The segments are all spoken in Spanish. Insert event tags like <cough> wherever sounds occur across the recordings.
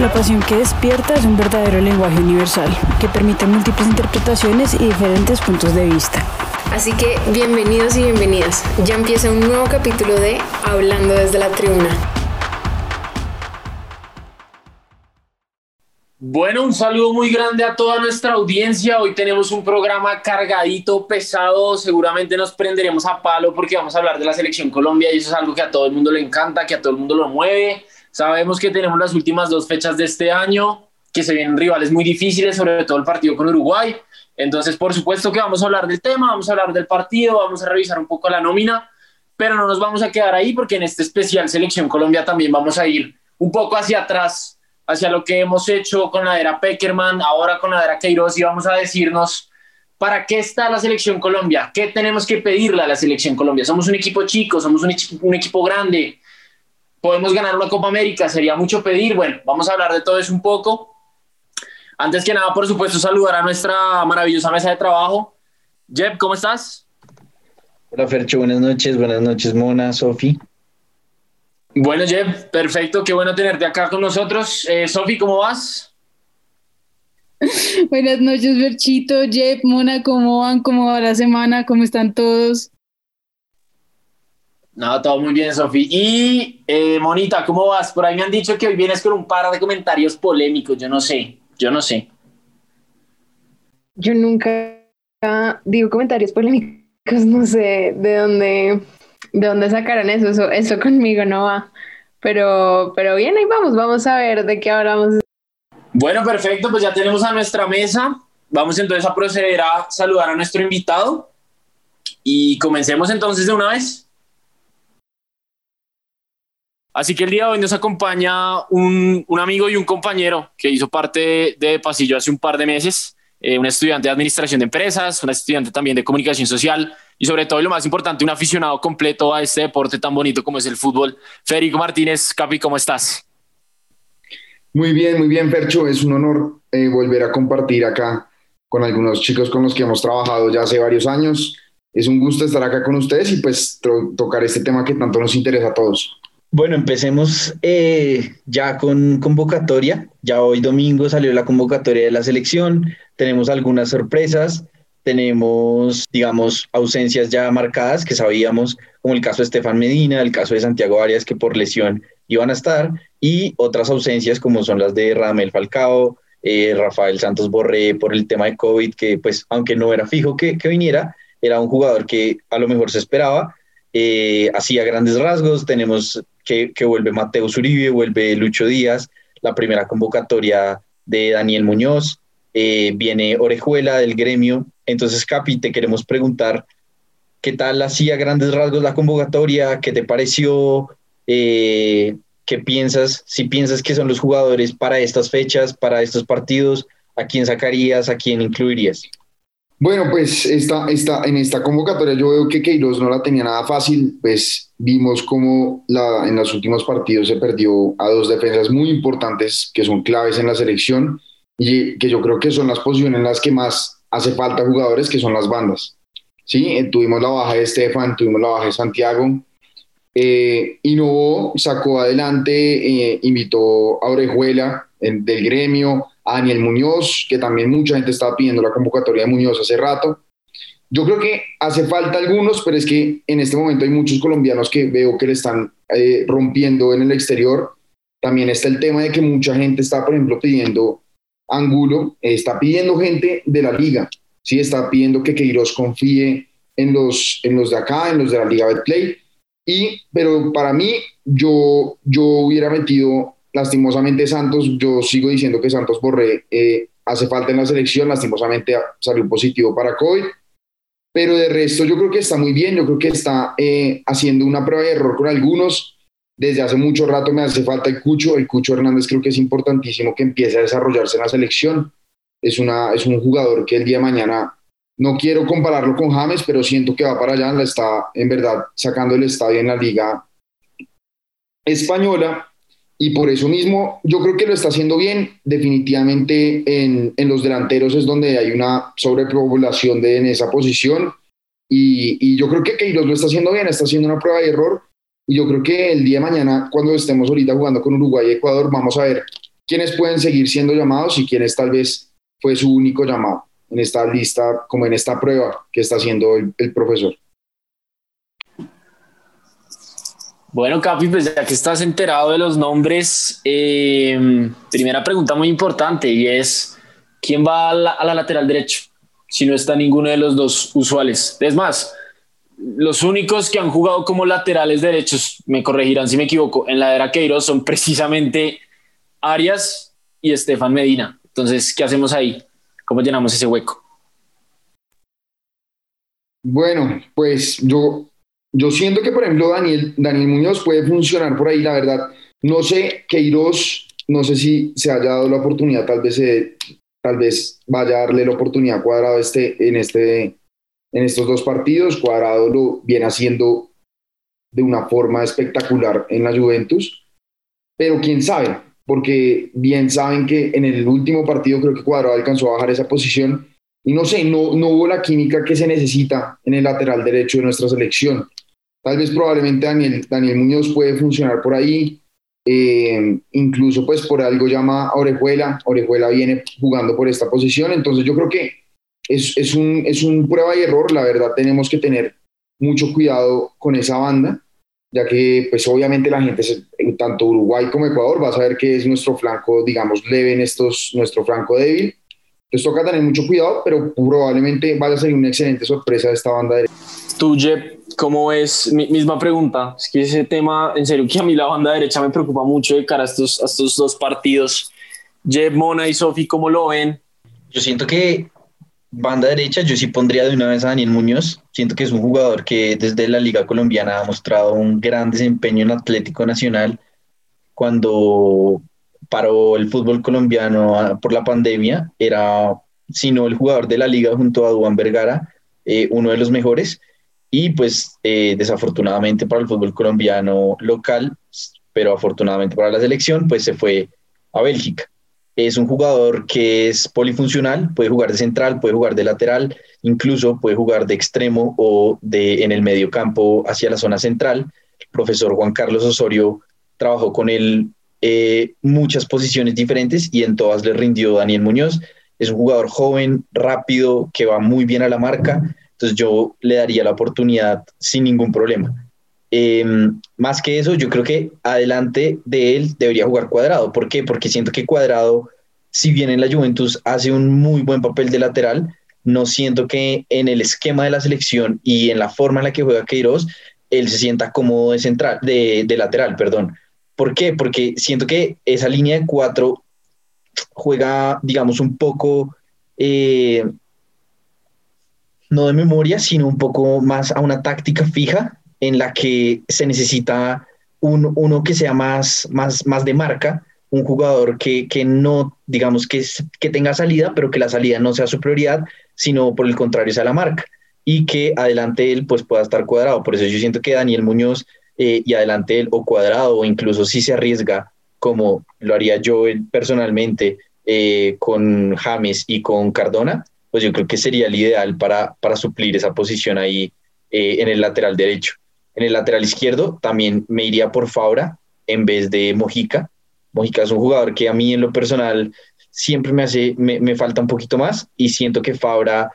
La pasión que despierta es un verdadero lenguaje universal que permite múltiples interpretaciones y diferentes puntos de vista. Así que bienvenidos y bienvenidas. Ya empieza un nuevo capítulo de Hablando desde la tribuna. Bueno, un saludo muy grande a toda nuestra audiencia. Hoy tenemos un programa cargadito, pesado. Seguramente nos prenderemos a palo porque vamos a hablar de la selección Colombia y eso es algo que a todo el mundo le encanta, que a todo el mundo lo mueve. Sabemos que tenemos las últimas dos fechas de este año, que se vienen rivales muy difíciles, sobre todo el partido con Uruguay. Entonces, por supuesto que vamos a hablar del tema, vamos a hablar del partido, vamos a revisar un poco la nómina, pero no nos vamos a quedar ahí porque en este especial Selección Colombia también vamos a ir un poco hacia atrás, hacia lo que hemos hecho con la era Peckerman, ahora con la era Queiroz y vamos a decirnos para qué está la Selección Colombia, qué tenemos que pedirle a la Selección Colombia. Somos un equipo chico, somos un, un equipo grande, podemos ganar una Copa América, sería mucho pedir. Bueno, vamos a hablar de todo eso un poco. Antes que nada, por supuesto, saludar a nuestra maravillosa mesa de trabajo. Jeb, ¿cómo estás? Hola, Fercho, buenas noches. Buenas noches, Mona, Sofi. Bueno, Jeb, perfecto. Qué bueno tenerte acá con nosotros. Eh, Sofi, ¿cómo vas? <laughs> Buenas noches, Ferchito, Jeb, Mona, ¿cómo van? ¿Cómo va la semana? ¿Cómo están todos? No, todo muy bien, Sofi. Y eh, Monita, ¿cómo vas? Por ahí me han dicho que hoy vienes con un par de comentarios polémicos. Yo no sé, yo no sé. Yo nunca digo comentarios polémicos, <laughs> no sé de dónde, de dónde sacaron eso, eso, conmigo no va. Pero, pero bien, ahí vamos, vamos a ver de qué hablamos. Bueno, perfecto, pues ya tenemos a nuestra mesa. Vamos entonces a proceder a saludar a nuestro invitado. Y comencemos entonces de una vez. Así que el día de hoy nos acompaña un, un amigo y un compañero que hizo parte de Pasillo hace un par de meses, eh, un estudiante de administración de empresas, un estudiante también de comunicación social y sobre todo y lo más importante, un aficionado completo a este deporte tan bonito como es el fútbol. Federico Martínez, Capi, ¿cómo estás? Muy bien, muy bien, Fercho. Es un honor eh, volver a compartir acá con algunos chicos con los que hemos trabajado ya hace varios años. Es un gusto estar acá con ustedes y pues tocar este tema que tanto nos interesa a todos. Bueno, empecemos eh, ya con convocatoria. Ya hoy domingo salió la convocatoria de la selección. Tenemos algunas sorpresas. Tenemos, digamos, ausencias ya marcadas que sabíamos, como el caso de Estefan Medina, el caso de Santiago Arias, que por lesión iban a estar, y otras ausencias como son las de Radamel Falcao, eh, Rafael Santos Borré por el tema de COVID, que pues aunque no era fijo que, que viniera, era un jugador que a lo mejor se esperaba, eh, hacía grandes rasgos. Tenemos que, vuelve Mateo Uribe, vuelve Lucho Díaz, la primera convocatoria de Daniel Muñoz, eh, viene Orejuela del gremio. Entonces, Capi, te queremos preguntar, ¿qué tal hacía grandes rasgos la convocatoria? ¿Qué te pareció? Eh, ¿Qué piensas? Si piensas que son los jugadores para estas fechas, para estos partidos, ¿a quién sacarías? ¿A quién incluirías? Bueno, pues esta, esta, en esta convocatoria yo veo que Queiroz no la tenía nada fácil, pues vimos como la, en los últimos partidos se perdió a dos defensas muy importantes que son claves en la selección y que yo creo que son las posiciones en las que más hace falta jugadores, que son las bandas. ¿sí? Eh, tuvimos la baja de Estefan, tuvimos la baja de Santiago, eh, innovó, sacó adelante, eh, invitó a Orejuela del gremio, a Daniel Muñoz, que también mucha gente estaba pidiendo la convocatoria de Muñoz hace rato. Yo creo que hace falta algunos, pero es que en este momento hay muchos colombianos que veo que le están eh, rompiendo en el exterior. También está el tema de que mucha gente está, por ejemplo, pidiendo Angulo, está pidiendo gente de la liga, ¿sí? está pidiendo que Queiroz confíe en los, en los de acá, en los de la Liga Betplay. Y, pero para mí, yo, yo hubiera metido Lastimosamente Santos, yo sigo diciendo que Santos Borré eh, hace falta en la selección, lastimosamente salió positivo para COVID. pero de resto yo creo que está muy bien, yo creo que está eh, haciendo una prueba de error con algunos. Desde hace mucho rato me hace falta el Cucho, el Cucho Hernández creo que es importantísimo que empiece a desarrollarse en la selección. Es, una, es un jugador que el día de mañana, no quiero compararlo con James, pero siento que va para allá, la está en verdad sacando el estadio en la liga española. Y por eso mismo yo creo que lo está haciendo bien. Definitivamente en, en los delanteros es donde hay una sobrepoblación de, en esa posición. Y, y, yo creo que Queiroz lo está haciendo bien, está haciendo una prueba de error y yo creo que el día de mañana cuando estemos ahorita jugando con Uruguay y Ecuador vamos a ver quiénes pueden seguir siendo llamados y quiénes tal vez fue su único llamado en esta lista, como en esta prueba que está haciendo el, el profesor. Bueno, Capi, pues ya que estás enterado de los nombres, eh, primera pregunta muy importante y es, ¿quién va a la, a la, lateral derecho? Si no está ninguno de los dos usuales. Es más, los únicos que han jugado como laterales derechos, me corregirán si me equivoco, en la era Queiroz son precisamente Arias y Estefan Medina. Entonces, ¿qué hacemos ahí? ¿Cómo llenamos ese hueco? Bueno, pues yo yo siento que, por ejemplo, Daniel, Daniel Muñoz puede funcionar por ahí, la verdad. No sé, Queiroz, no sé si se haya dado la oportunidad, tal vez, eh, tal vez vaya a darle la oportunidad Cuadrado este, en, este, en estos dos partidos. Cuadrado lo viene haciendo de una forma espectacular en la Juventus, pero quién sabe, porque bien saben que en el último partido creo que Cuadrado alcanzó a bajar esa posición y no sé, no, no hubo la química que se necesita en el lateral derecho de nuestra selección. Tal vez probablemente Daniel, Daniel Muñoz puede funcionar por ahí. Eh, incluso pues por algo llama Orejuela. Orejuela viene jugando por esta posición. Entonces yo creo que es, es, un, es un prueba y error. La verdad tenemos que tener mucho cuidado con esa banda, ya que pues obviamente la gente, tanto Uruguay como Ecuador, va a saber que es nuestro flanco, digamos, leve en estos, nuestro flanco débil. Entonces toca tener mucho cuidado, pero probablemente vaya a ser una excelente sorpresa de esta banda derecha. Tú, Jeb, ¿cómo es? Mi, misma pregunta. Es que ese tema, en serio, que a mí la banda derecha me preocupa mucho de cara a estos, a estos dos partidos. Jeb, Mona y Sofi, ¿cómo lo ven? Yo siento que banda derecha, yo sí pondría de una vez a Daniel Muñoz. Siento que es un jugador que desde la Liga Colombiana ha mostrado un gran desempeño en Atlético Nacional. Cuando paró el fútbol colombiano por la pandemia, era, si no el jugador de la liga junto a Duan Vergara, eh, uno de los mejores y pues eh, desafortunadamente para el fútbol colombiano local, pero afortunadamente para la selección, pues se fue a Bélgica. Es un jugador que es polifuncional, puede jugar de central, puede jugar de lateral, incluso puede jugar de extremo o de en el medio campo hacia la zona central. El profesor Juan Carlos Osorio trabajó con él eh, muchas posiciones diferentes y en todas le rindió Daniel Muñoz. Es un jugador joven, rápido, que va muy bien a la marca entonces yo le daría la oportunidad sin ningún problema. Em, más que eso, yo creo que adelante de él debería jugar Cuadrado. ¿Por qué? Porque siento que Cuadrado, si bien en la Juventus hace un muy buen papel de lateral, no siento que en el esquema de la selección y en la forma en la que juega Queiroz, él se sienta cómodo de central, de, de lateral, perdón. ¿Por qué? Porque siento que esa línea de cuatro juega, digamos, un poco eh, no de memoria, sino un poco más a una táctica fija en la que se necesita un, uno que sea más, más, más de marca, un jugador que, que no, digamos, que, que tenga salida, pero que la salida no sea su prioridad, sino por el contrario sea la marca y que adelante él pues pueda estar cuadrado. Por eso yo siento que Daniel Muñoz eh, y adelante él o cuadrado o incluso si se arriesga como lo haría yo personalmente eh, con James y con Cardona, pues yo creo que sería el ideal para, para suplir esa posición ahí eh, en el lateral derecho. En el lateral izquierdo también me iría por Fabra en vez de Mojica. Mojica es un jugador que a mí en lo personal siempre me hace, me, me falta un poquito más y siento que Fabra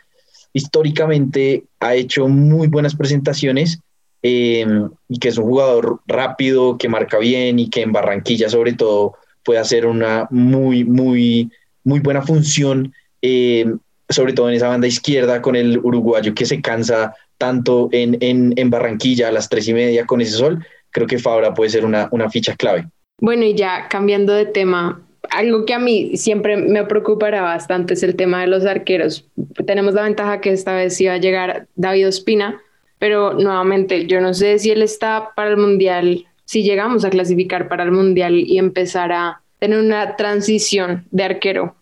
históricamente ha hecho muy buenas presentaciones eh, y que es un jugador rápido, que marca bien y que en Barranquilla sobre todo puede hacer una muy, muy, muy buena función eh, sobre todo en esa banda izquierda con el uruguayo que se cansa tanto en, en, en Barranquilla a las tres y media con ese sol, creo que Fabra puede ser una, una ficha clave. Bueno, y ya cambiando de tema, algo que a mí siempre me preocupará bastante es el tema de los arqueros. Tenemos la ventaja que esta vez iba a llegar David Ospina, pero nuevamente yo no sé si él está para el Mundial, si llegamos a clasificar para el Mundial y empezar a tener una transición de arquero,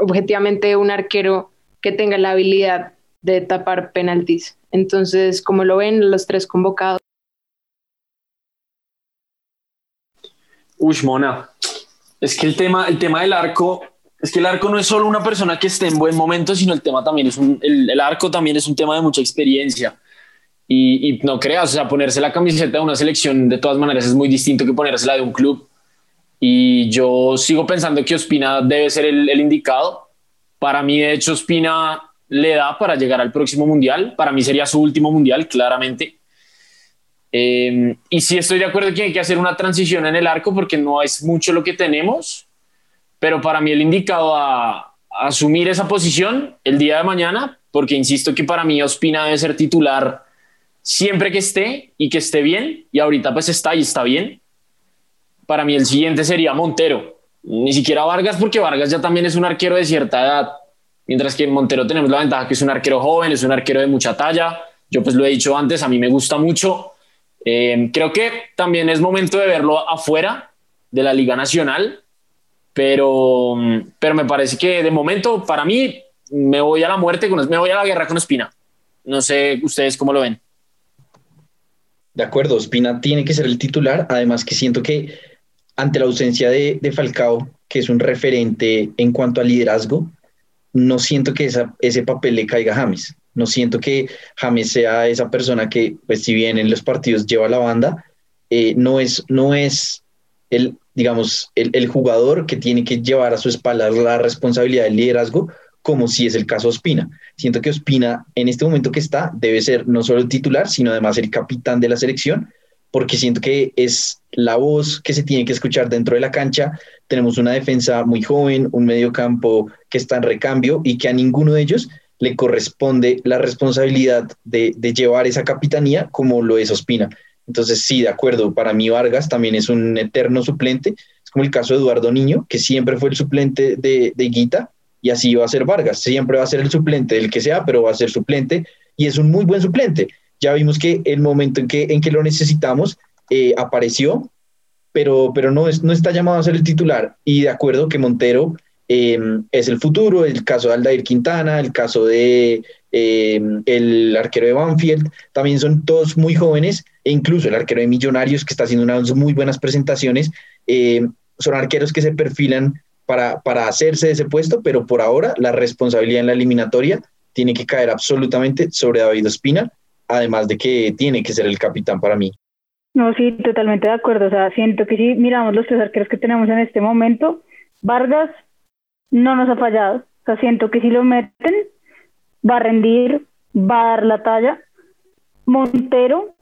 objetivamente un arquero que tenga la habilidad de tapar penaltis. Entonces, como lo ven los tres convocados. Uy, Mona, es que el tema, el tema del arco, es que el arco no es solo una persona que esté en buen momento, sino el tema también es un, el, el arco también es un tema de mucha experiencia. Y, y, no creas, o sea, ponerse la camiseta de una selección de todas maneras es muy distinto que ponérsela de un club. Y yo sigo pensando que Ospina debe ser el, el indicado. Para mí, de hecho, Ospina le da para llegar al próximo mundial. Para mí sería su último mundial, claramente. Eh, y sí estoy de acuerdo que hay que hacer una transición en el arco porque no es mucho lo que tenemos, pero para mí el indicado a, a asumir esa posición el día de mañana, porque insisto que para mí Ospina debe ser titular siempre que esté y que esté bien, y ahorita pues está y está bien. Para mí el siguiente sería Montero, ni siquiera Vargas, porque Vargas ya también es un arquero de cierta edad, mientras que en Montero tenemos la ventaja que es un arquero joven, es un arquero de mucha talla. Yo pues lo he dicho antes, a mí me gusta mucho. Eh, creo que también es momento de verlo afuera de la Liga Nacional, pero, pero me parece que de momento para mí me voy a la muerte, con, me voy a la guerra con Espina. No sé ustedes cómo lo ven. De acuerdo, Espina tiene que ser el titular, además que siento que ante la ausencia de, de Falcao, que es un referente en cuanto a liderazgo, no siento que esa, ese papel le caiga a James. No siento que James sea esa persona que, pues si bien en los partidos lleva la banda, eh, no, es, no es el, digamos, el, el, jugador que tiene que llevar a su espalda la responsabilidad del liderazgo, como si es el caso de Ospina. Siento que Ospina, en este momento que está, debe ser no solo el titular, sino además el capitán de la selección, porque siento que es la voz que se tiene que escuchar dentro de la cancha. Tenemos una defensa muy joven, un medio campo que está en recambio y que a ninguno de ellos le corresponde la responsabilidad de, llevar esa capitanía como lo es Ospina. Entonces, sí, de acuerdo, para mí Vargas también es un eterno suplente, es como el caso de Eduardo Niño, que siempre fue el suplente de, de Guita, y así va a ser Vargas, siempre va a ser el suplente del que sea, pero va a ser suplente, y es un muy buen suplente. Ya vimos que el momento en que, en que lo necesitamos eh, apareció, pero, pero no, es, no está llamado a ser el titular, y de acuerdo que Montero eh, es el futuro, el caso de Aldair Quintana, el caso de eh, el arquero de Banfield, también son todos muy jóvenes, e incluso el arquero de Millonarios, que está haciendo unas muy buenas presentaciones, eh, son arqueros que se perfilan para, para hacerse de ese puesto, pero por ahora la responsabilidad en la eliminatoria tiene que caer absolutamente sobre David Ospina, además de que tiene que ser el capitán para mí. No, sí, totalmente de acuerdo. O sea, siento que si miramos los tres arqueros que tenemos en este momento, Vargas, no nos ha fallado. O sea, siento que si lo meten, va a rendir, va a dar la talla. Montero,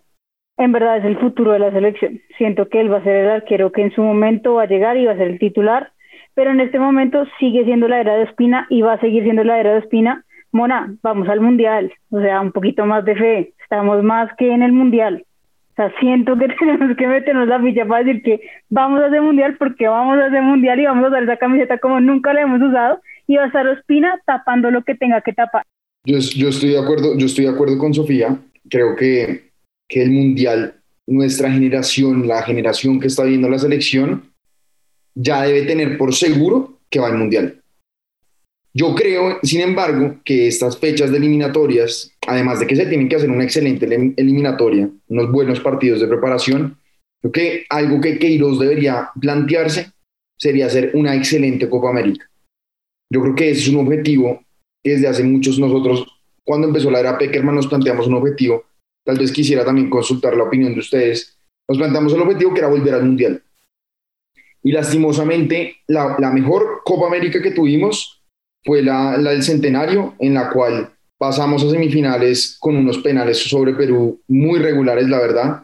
en verdad, es el futuro de la selección. Siento que él va a ser el arquero que en su momento va a llegar y va a ser el titular, pero en este momento sigue siendo la era de Espina y va a seguir siendo la era de Espina. Mona, vamos al mundial, o sea, un poquito más de fe. Estamos más que en el mundial. O sea, siento que <laughs> tenemos que meternos la ficha para decir que vamos a hacer mundial porque vamos a hacer mundial y vamos a usar esa camiseta como nunca la hemos usado y va a estar Ospina tapando lo que tenga que tapar. Yo, yo, estoy de acuerdo, yo estoy de acuerdo con Sofía. Creo que, que el mundial, nuestra generación, la generación que está viendo la selección, ya debe tener por seguro que va al mundial. Yo creo, sin embargo, que estas fechas de eliminatorias, además de que se tienen que hacer una excelente eliminatoria, unos buenos partidos de preparación, creo que algo que Queiroz debería plantearse sería hacer una excelente Copa América. Yo creo que ese es un objetivo que desde hace muchos nosotros, cuando empezó la era Peckerman, nos planteamos un objetivo. Tal vez quisiera también consultar la opinión de ustedes. Nos planteamos el objetivo que era volver al Mundial. Y lastimosamente, la, la mejor Copa América que tuvimos fue la, del centenario, en la cual pasamos a semifinales con unos penales sobre Perú muy regulares, la verdad.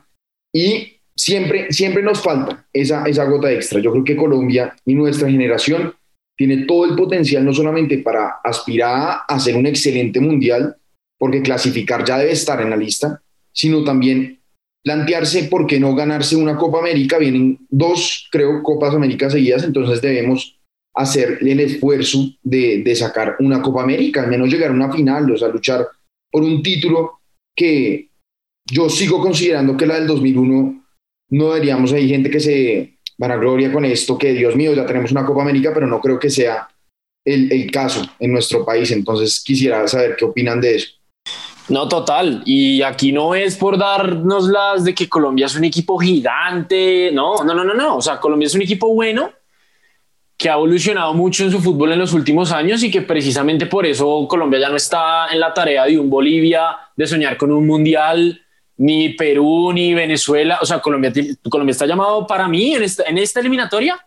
Y siempre, siempre nos falta esa, esa gota extra. Yo creo que Colombia y nuestra generación tiene todo el potencial no solamente para aspirar a hacer un excelente mundial, porque clasificar ya debe estar en la lista, sino también plantearse por qué no ganarse una Copa América. Vienen dos, creo, Copas América seguidas, entonces debemos hacer el esfuerzo de, de sacar una Copa América, al menos llegar a una final, o sea, luchar por un título que yo sigo considerando que la del 2001 no deberíamos, hay gente que se vanagloria con esto, que Dios mío, ya tenemos una Copa América, pero no creo que sea el, el caso en nuestro país, entonces quisiera saber qué opinan de eso. No, total. Y aquí no es por darnos las de que Colombia es un equipo gigante. No, no, no, no, no. O sea, Colombia es un equipo bueno que ha evolucionado mucho en su fútbol en los últimos años y que precisamente por eso Colombia ya no está en la tarea de un Bolivia, de soñar con un mundial, ni Perú, ni Venezuela. O sea, Colombia, Colombia está llamado para mí en esta, en esta eliminatoria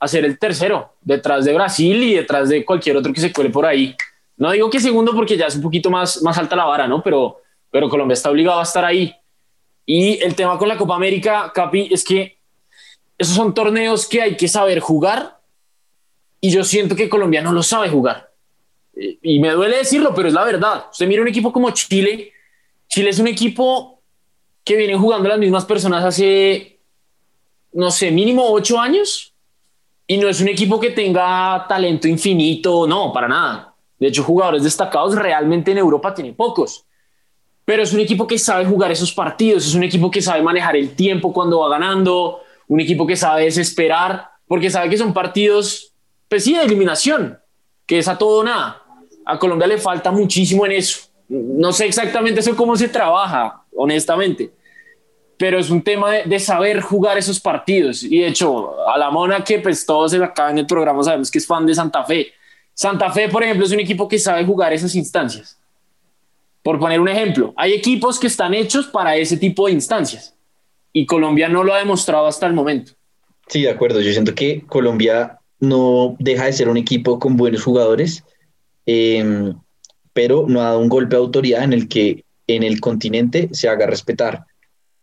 a ser el tercero, detrás de Brasil y detrás de cualquier otro que se cuele por ahí. No digo que segundo porque ya es un poquito más, más alta la vara, ¿no? Pero, pero Colombia está obligado a estar ahí. Y el tema con la Copa América, Capi, es que esos son torneos que hay que saber jugar y yo siento que Colombia no lo sabe jugar. Y me duele decirlo, pero es la verdad. Usted mira un equipo como Chile. Chile es un equipo que viene jugando las mismas personas hace, no sé, mínimo ocho años. Y no es un equipo que tenga talento infinito, no, para nada de hecho, jugadores destacados realmente en Europa tiene pocos. Pero es un equipo que sabe jugar esos partidos, es un equipo que sabe manejar el tiempo cuando va ganando, un equipo que sabe desesperar, porque sabe que son partidos, pues sí, de eliminación, que es a todo o nada. A Colombia le falta muchísimo en eso. No sé exactamente eso cómo se trabaja, honestamente, pero es un tema de, saber jugar esos partidos. Y de hecho, a la Mona, que pues todos acá en el programa sabemos que es fan de Santa Fe, Santa Fe, por ejemplo, es un equipo que sabe jugar esas instancias. Por poner un ejemplo, hay equipos que están hechos para ese tipo de instancias y Colombia no lo ha demostrado hasta el momento. Sí, de acuerdo. Yo siento que Colombia no deja de ser un equipo con buenos jugadores, em, pero no ha dado un golpe de autoridad en el que en el continente se haga respetar.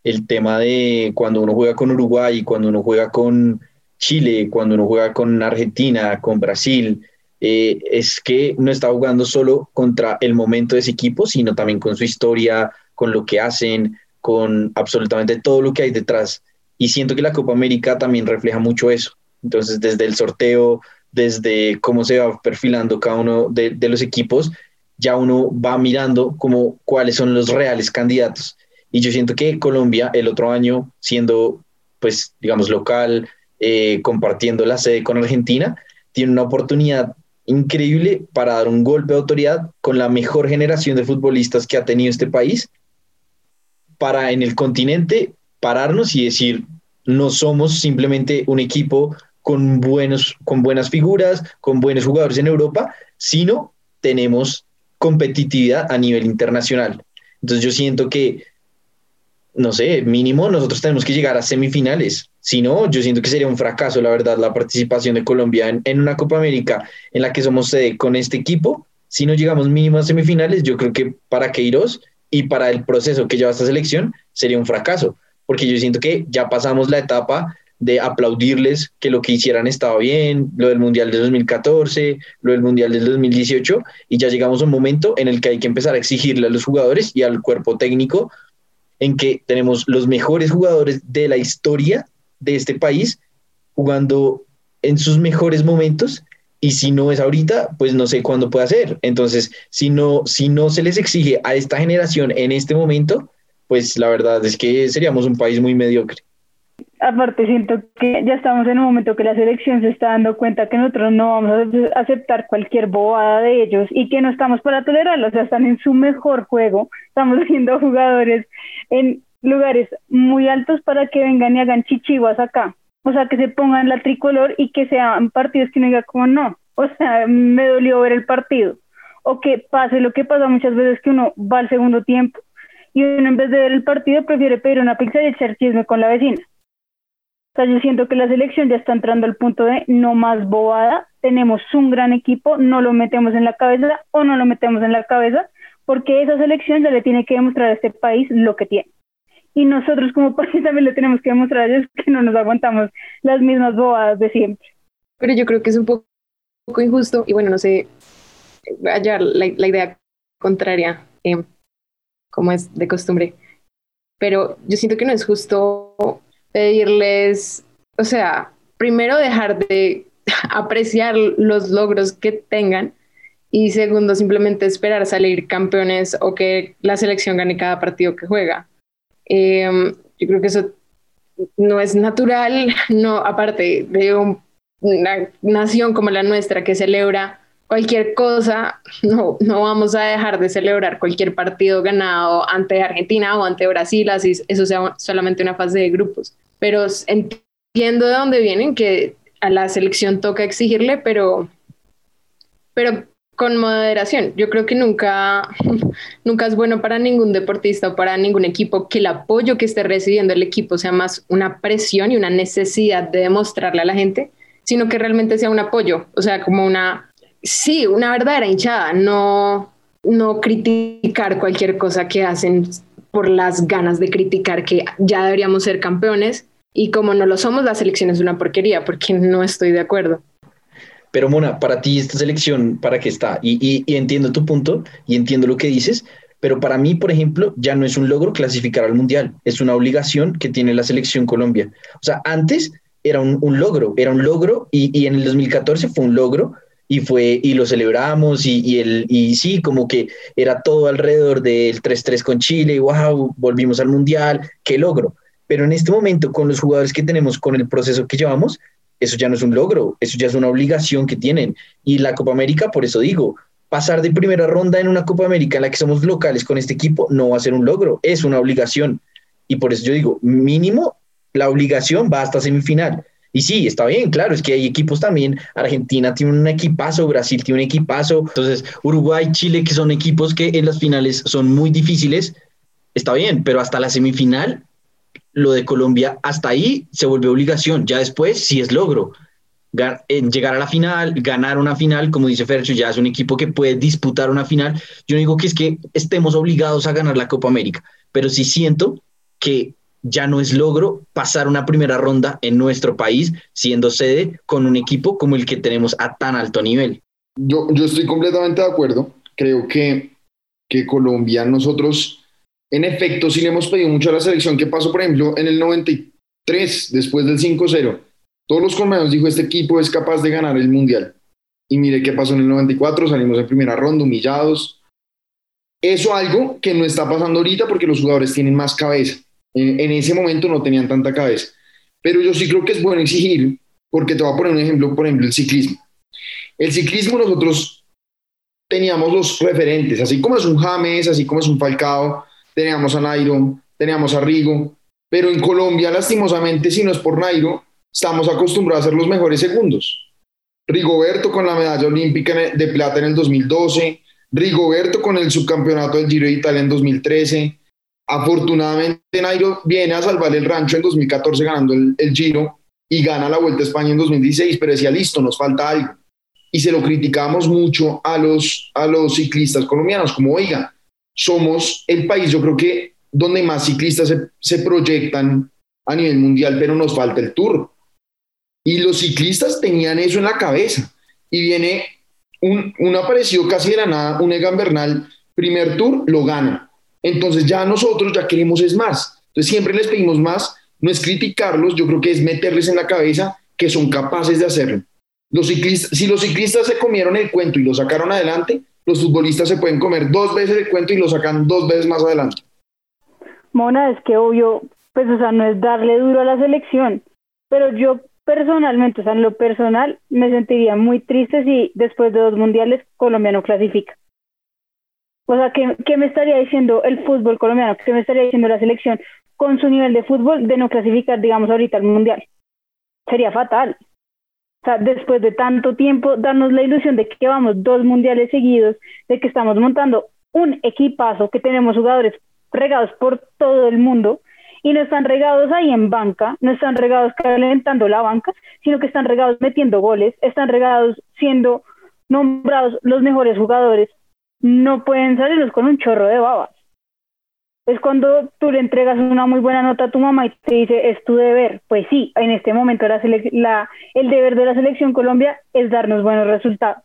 El tema de cuando uno juega con Uruguay, cuando uno juega con Chile, cuando uno juega con Argentina, con Brasil, eh, es que no está jugando solo contra el momento de ese equipo, sino también con su historia, con lo que hacen, con absolutamente todo lo que hay detrás. Y siento que la Copa América también refleja mucho eso. Entonces, desde el sorteo, desde cómo se va perfilando cada uno de, de los equipos, ya uno va mirando como cuáles son los reales candidatos. Y yo siento que Colombia el otro año, siendo, pues, digamos, local, eh, compartiendo la sede con Argentina, tiene una oportunidad increíble para dar un golpe de autoridad con la mejor generación de futbolistas que ha tenido este país, para en el continente pararnos y decir, no somos simplemente un equipo con, buenos, con buenas figuras, con buenos jugadores en Europa, sino tenemos competitividad a nivel internacional. Entonces yo siento que no sé, mínimo nosotros tenemos que llegar a semifinales. Si no, yo siento que sería un fracaso, la verdad, la participación de Colombia en, una Copa América en la que somos sede con este equipo. Si no llegamos mínimo a semifinales, yo creo que para Queiroz y para el proceso que lleva esta selección sería un fracaso, porque yo siento que ya pasamos la etapa de aplaudirles que lo que hicieran estaba bien, lo del Mundial de 2014, lo del Mundial del 2018, y ya llegamos a un momento en el que hay que empezar a exigirle a los jugadores y al cuerpo técnico en que tenemos los mejores jugadores de la historia de este país jugando en sus mejores momentos y si no es ahorita, pues no sé cuándo puede ser. Entonces, si no, si no se les exige a esta generación en este momento, pues la verdad es que seríamos un país muy mediocre. Aparte, siento que ya estamos en un momento que la selección se está dando cuenta que nosotros no vamos a aceptar cualquier bobada de ellos y que no estamos para tolerarlo, o sea, están en su mejor juego, estamos <laughs> viendo jugadores en lugares muy altos para que vengan y hagan chichiguas acá. O sea, que se pongan la tricolor y que sean partidos que no diga como no. O sea, me dolió ver el partido. O que pase lo que pasa muchas veces que uno va al segundo tiempo y uno en vez de ver el partido prefiere pedir una pizza y echar chisme con la vecina. O sea, yo siento que la selección ya está entrando al punto de no más bobada, tenemos un gran equipo, no lo metemos en la cabeza o no lo metemos en la cabeza porque esa selección ya le tiene que demostrar a este país lo que tiene. Y nosotros como <laughs> país también le tenemos que demostrar a ellos que no nos aguantamos las mismas bobadas de siempre. Pero yo creo que es un poco, injusto y bueno, no sé, hallar la, idea contraria, eh, como es de costumbre. pero yo siento que no es justo pedirles, o sea, primero dejar de <laughs> apreciar los logros que tengan y segundo, simplemente esperar salir campeones o que la selección gane cada partido que juega. Em, yo creo que eso no es natural, <laughs> no, aparte de una nación como la nuestra que celebra cualquier cosa, no, no vamos a dejar de celebrar cualquier partido ganado ante Argentina o ante Brasil, así eso sea solamente una fase de grupos. Pero entiendo de dónde vienen, que a la selección toca exigirle, pero, pero con moderación. Yo creo que nunca, <laughs> nunca es bueno para ningún deportista o para ningún equipo que el apoyo que esté recibiendo el equipo sea más una presión y una necesidad de demostrarle a la gente, sino que realmente sea un apoyo, o sea, como una, sí, una verdadera hinchada, no, no criticar cualquier cosa que hacen por las ganas de criticar que ya deberíamos ser campeones y como no lo somos, la selección es una porquería, porque no estoy de acuerdo. Pero Mona, para ti esta selección, ¿para qué está? Y, entiendo tu punto y entiendo lo que dices, pero para mí, por ejemplo, ya no es un logro clasificar al Mundial, es una obligación que tiene la selección Colombia. O sea, antes era un, logro, era un logro y, y, en el 2014 fue un logro y fue y lo celebramos y, el, y sí, como que era todo alrededor del 3-3 con Chile, y wow, volvimos al Mundial, qué logro. Pero en este momento, con los jugadores que tenemos, con el proceso que llevamos, eso ya no es un logro, eso ya es una obligación que tienen. Y la Copa América, por eso digo, pasar de primera ronda en una Copa América en la que somos locales con este equipo no va a ser un logro, es una obligación. Y por eso yo digo, mínimo, la obligación va hasta semifinal. Y sí, está bien, claro, es que hay equipos también. Argentina tiene un equipazo, Brasil tiene un equipazo. Entonces, Uruguay, Chile, que son equipos que en las finales son muy difíciles, está bien, pero hasta la semifinal lo de Colombia hasta ahí se vuelve obligación, ya después sí es logro. Llegar a la final, ganar una final, como dice Fercho, ya es un equipo que puede disputar una final. Yo no digo que es que estemos obligados a ganar la Copa América, pero sí siento que ya no es logro pasar una primera ronda en nuestro país siendo sede con un equipo como el que tenemos a tan alto nivel. Yo, estoy completamente de acuerdo. Creo que, que Colombia, nosotros en efecto, sí le hemos pedido mucho a la selección. ¿Qué pasó, por ejemplo, en el 93, después del 5-0? Todos los colombianos dijo, este equipo es capaz de ganar el Mundial. Y mire qué pasó en el 94, salimos en primera ronda, humillados. Eso algo que no está pasando ahorita porque los jugadores tienen más cabeza. En, ese momento no tenían tanta cabeza. Pero yo sí creo que es bueno exigir, porque te voy a poner un ejemplo, por ejemplo, el ciclismo. El ciclismo nosotros teníamos los referentes, así como es un James, así como es un Falcao, teníamos a Nairo, teníamos a Rigo, pero en Colombia, lastimosamente, si no es por Nairo, estamos acostumbrados a ser los mejores segundos. Rigoberto con la medalla olímpica de plata en el 2012, Rigoberto con el subcampeonato del Giro de Italia en 2013. Afortunadamente, Nairo viene a salvar el rancho en 2014 ganando el, Giro y gana la Vuelta a España en 2016, pero decía, listo, nos falta algo. Y se lo criticamos mucho a los, a los ciclistas colombianos, como, oiga, somos el país, yo creo que donde más ciclistas se, proyectan a nivel mundial, pero nos falta el tour. Y los ciclistas tenían eso en la cabeza. Y viene un, un aparecido casi de la nada, un Egan Bernal, primer tour, lo gana. Entonces ya nosotros ya queremos es más. Entonces siempre les pedimos más, no es criticarlos, yo creo que es meterles en la cabeza que son capaces de hacerlo. Los ciclistas, si los ciclistas se comieron el cuento y lo sacaron adelante, los futbolistas se pueden comer dos veces el cuento y lo sacan dos veces más adelante. Mona, es que obvio, pues o sea, no es darle duro a la selección, pero yo personalmente, o sea, en lo personal, me sentiría muy triste si después de dos mundiales Colombia no clasifica. O sea, ¿qué, ¿qué, me estaría diciendo el fútbol colombiano? ¿Qué me estaría diciendo la selección con su nivel de fútbol de no clasificar, digamos, ahorita al mundial? Sería fatal. O sea, después de tanto tiempo, darnos la ilusión de que vamos dos mundiales seguidos, de que estamos montando un equipazo, que tenemos jugadores regados por todo el mundo y no están regados ahí en banca, no están regados calentando la banca, sino que están regados metiendo goles, están regados siendo nombrados los mejores jugadores. No pueden salirlos con un chorro de babas es cuando tú le entregas una muy buena nota a tu mamá y te dice, es tu deber. Pues sí, en este momento la, la el deber de la selección Colombia es darnos buenos resultados.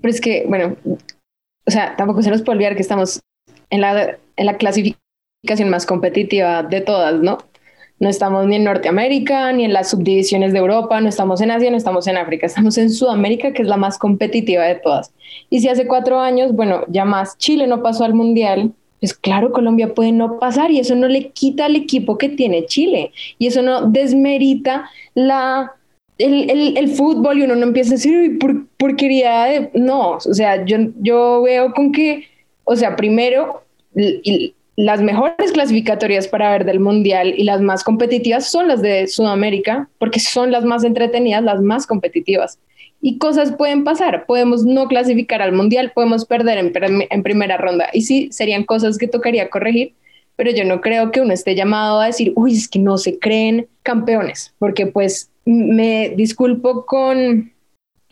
Pero es que, bueno, o sea, tampoco se nos puede olvidar que estamos en la, en la clasificación más competitiva de todas, ¿no? No estamos ni en Norteamérica, ni en las subdivisiones de Europa, no estamos en Asia, no estamos en África, estamos en Sudamérica, que es la más competitiva de todas. Y si hace cuatro años, bueno, ya más Chile no pasó al Mundial, pues claro, Colombia puede no pasar y eso no le quita al equipo que tiene Chile y eso no desmerita la, el, el, fútbol y uno no empieza a decir, por, porquería de... No, o sea, yo, yo veo con que, o sea, primero, las mejores clasificatorias para ver del Mundial y las más competitivas son las de Sudamérica, porque son las más entretenidas, las más competitivas. Y cosas pueden pasar, podemos no clasificar al Mundial, podemos perder en, primera ronda. Y sí, serían cosas que tocaría corregir, pero yo no creo que uno esté llamado a decir, uy, es que no se creen campeones, porque pues me disculpo con,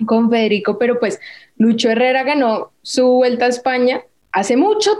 con Federico, pero pues Lucho Herrera ganó su vuelta a España hace mucho,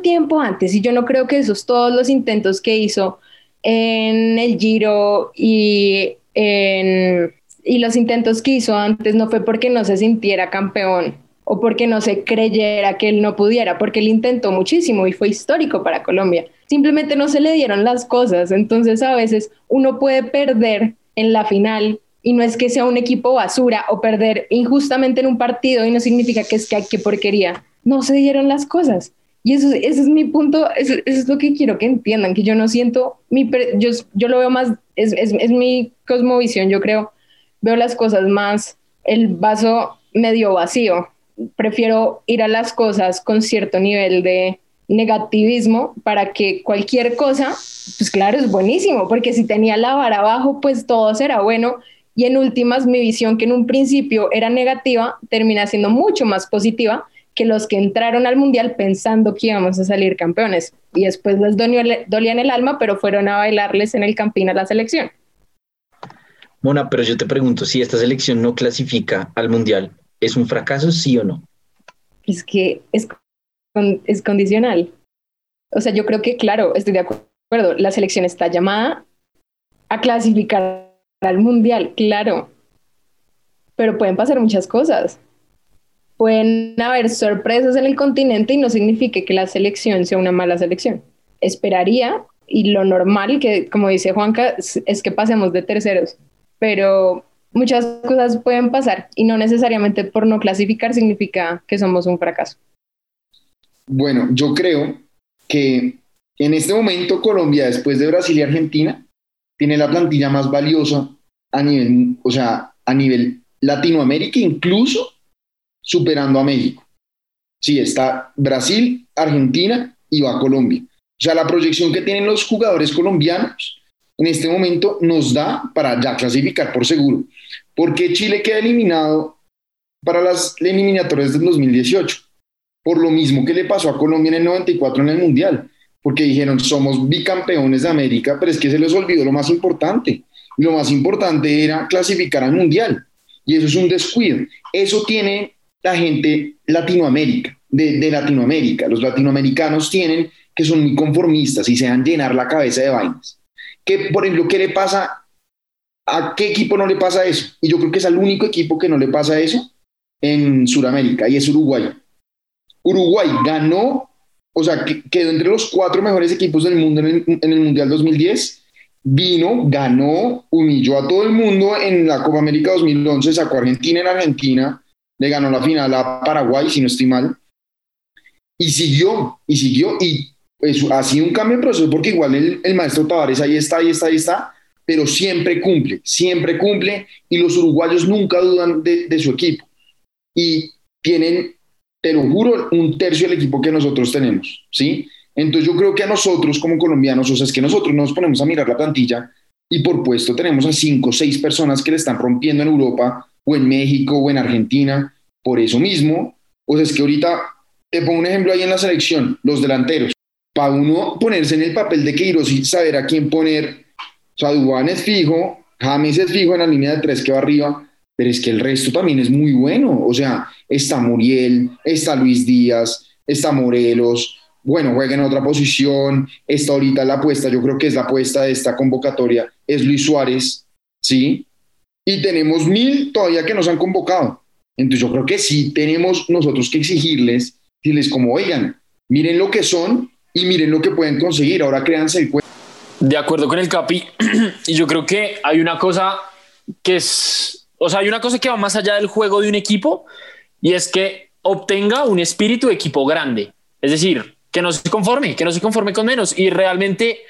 tiempo antes y yo no creo que esos todos los intentos que hizo en el Giro y, y los intentos que hizo antes no fue porque no se sintiera campeón o porque no se creyera que él no pudiera, porque él intentó muchísimo y fue histórico para Colombia. Simplemente no se le dieron las cosas, entonces a veces uno puede perder en la final y no es que sea un equipo basura o perder injustamente en un partido y no significa que es que hay que porquería no se dieron las cosas. Y eso, ese es mi punto, eso, es lo que quiero que entiendan, que yo no siento, mi, yo, lo veo más, es, es, es mi cosmovisión, yo creo, veo las cosas más, el vaso medio vacío. Prefiero ir a las cosas con cierto nivel de negativismo para que cualquier cosa, pues claro, es buenísimo, porque si tenía la vara abajo, pues todo será bueno. Y en últimas, mi visión que en un principio era negativa, termina siendo mucho más positiva que los que entraron al Mundial pensando que íbamos a salir campeones. Y después les dolía en el alma, pero fueron a bailarles en el campín a la selección. Mona, pero yo te pregunto, si esta selección no clasifica al Mundial, ¿es un fracaso, sí o no? Es que es, es condicional. O sea, yo creo que, claro, estoy de acuerdo, la selección está llamada a clasificar al Mundial, claro, pero pueden pasar muchas cosas pueden haber sorpresas en el continente y no significa que la selección sea una mala selección. Esperaría, y lo normal, que como dice Juanca, es que pasemos de terceros, pero muchas cosas pueden pasar y no necesariamente por no clasificar significa que somos un fracaso. Bueno, yo creo que en este momento Colombia, después de Brasil y Argentina, tiene la plantilla más valiosa a nivel, o sea, a nivel Latinoamérica, incluso superando a México. Sí, está Brasil, Argentina y va Colombia. O sea, la proyección que tienen los jugadores colombianos en este momento nos da para ya clasificar por seguro. Porque Chile queda eliminado para las eliminatorias del 2018? Por lo mismo que le pasó a Colombia en el 94 en el Mundial. Porque dijeron, somos bicampeones de América, pero es que se les olvidó lo más importante. Lo más importante era clasificar al Mundial. Y eso es un descuido. Eso tiene la gente Latinoamérica, de, Latinoamérica. Los latinoamericanos tienen que son muy conformistas y se dan llenar la cabeza de vainas. Que, por ejemplo, ¿qué le pasa? ¿A qué equipo no le pasa eso? Y yo creo que es el único equipo que no le pasa eso en Sudamérica y es Uruguay. Uruguay ganó, o sea, quedó entre los cuatro mejores equipos del mundo en el, en el Mundial 2010 vino, ganó, humilló a todo el mundo en la Copa América 2011, sacó a Argentina en Argentina, le ganó la final a Paraguay, si no estoy mal, y siguió, y siguió, y pues, ha sido un cambio de proceso, porque igual el, maestro Tavares ahí está, ahí está, ahí está, pero siempre cumple, siempre cumple, y los uruguayos nunca dudan de, su equipo. Y tienen, te lo juro, un tercio del equipo que nosotros tenemos, ¿sí? Entonces yo creo que a nosotros como colombianos, o sea, es que nosotros nos ponemos a mirar la plantilla y por puesto tenemos a cinco o seis personas que le están rompiendo en Europa o en México o en Argentina, por eso mismo. O sea, es que ahorita te pongo un ejemplo ahí en la selección, los delanteros. Para uno ponerse en el papel de Queiroz y saber a quién poner, o sea, es fijo, James es fijo en la línea de tres que va arriba, pero es que el resto también es muy bueno. O sea, está Muriel, está Luis Díaz, está Morelos, bueno, juega en otra posición, está ahorita la apuesta, yo creo que es la apuesta de esta convocatoria, es Luis Suárez, ¿sí? y tenemos mil todavía que nos han convocado. Entonces yo creo que sí tenemos nosotros que exigirles, decirles como, oigan, miren lo que son y miren lo que pueden conseguir. Ahora créanse el cuento. De acuerdo con el Capi, <clears throat> y yo creo que hay una cosa que es, o sea, hay una cosa que va más allá del juego de un equipo y es que obtenga un espíritu de equipo grande. Es decir, que no se conforme, que no se conforme con menos. Y realmente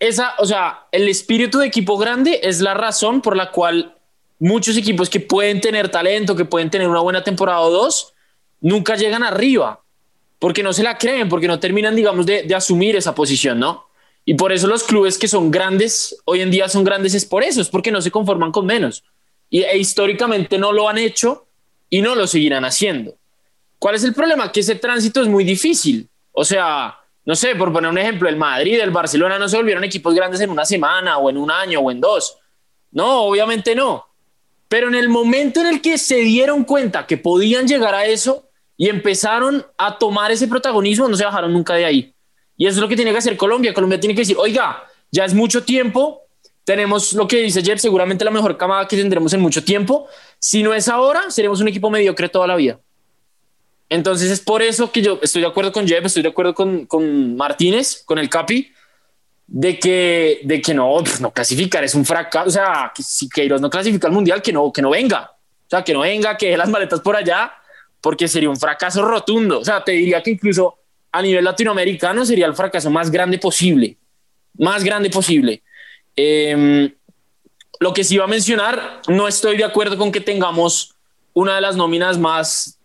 esa, o sea, el espíritu de equipo grande es la razón por la cual muchos equipos que pueden tener talento, que pueden tener una buena temporada o dos, nunca llegan arriba, porque no se la creen, porque no terminan, digamos, de, asumir esa posición, ¿no? Y por eso los clubes que son grandes, hoy en día son grandes, es por eso, es porque no se conforman con menos. Y e históricamente no lo han hecho y no lo seguirán haciendo. ¿Cuál es el problema? Que ese tránsito es muy difícil. O sea, no sé, por poner un ejemplo, el Madrid, el Barcelona no se volvieron equipos grandes en una semana o en un año o en dos. No, obviamente no. Pero en el momento en el que se dieron cuenta que podían llegar a eso y empezaron a tomar ese protagonismo, no se bajaron nunca de ahí. Y eso es lo que tiene que hacer Colombia. Colombia tiene que decir, oiga, ya es mucho tiempo, tenemos lo que dice Jeff, seguramente la mejor camada que tendremos en mucho tiempo. Si no es ahora, seremos un equipo mediocre toda la vida. Entonces es por eso que yo estoy de acuerdo con Jeff, estoy de acuerdo con, con Martínez, con el Capi, de que, de que no, pues, no clasificar es un fracaso. O sea, que si Queiroz no clasifica al mundial, que no, que no venga. O sea, que no venga, que deje las maletas por allá, porque sería un fracaso rotundo. O sea, te diría que incluso a nivel latinoamericano sería el fracaso más grande posible. Más grande posible. Eh, lo que sí iba a mencionar, no estoy de acuerdo con que tengamos una de las nóminas más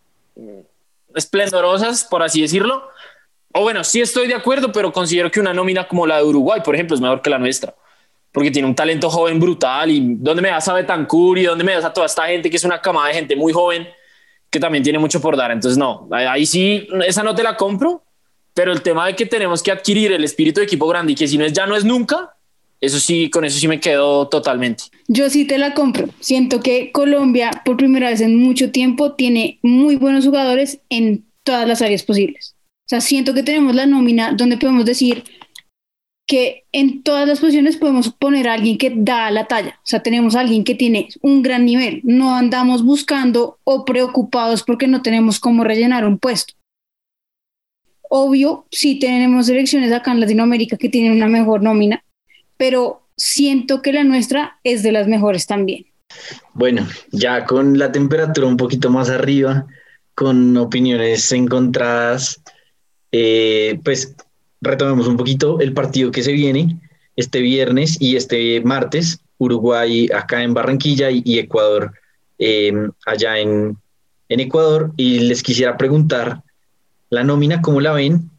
esplendorosas, por así decirlo. O bueno, sí estoy de acuerdo, pero considero que una nómina como la de Uruguay, por ejemplo, es mejor que la nuestra, porque tiene un talento joven brutal. ¿Y dónde me das a Betancur y dónde me das a toda esta gente que es una camada de gente muy joven que también tiene mucho por dar? Entonces, no, ahí sí, esa no te la compro, pero el tema de que tenemos que adquirir el espíritu de equipo grande y que si no es ya no es nunca, eso sí, con eso sí me quedo totalmente. Yo sí te la compro. Siento que Colombia, por primera vez en mucho tiempo, tiene muy buenos jugadores en todas las áreas posibles. O sea, siento que tenemos la nómina donde podemos decir que en todas las posiciones podemos poner a alguien que da la talla. O sea, tenemos a alguien que tiene un gran nivel. No andamos buscando o preocupados porque no tenemos cómo rellenar un puesto. Obvio, sí tenemos selecciones acá en Latinoamérica que tienen una mejor nómina, pero siento que la nuestra es de las mejores también. Bueno, ya con la temperatura un poquito más arriba, con opiniones encontradas, eh, pues retomemos un poquito el partido que se viene este viernes y este martes, Uruguay acá en Barranquilla y, Ecuador eh, allá en, en, Ecuador. Y les quisiera preguntar, la nómina, ¿cómo la ven?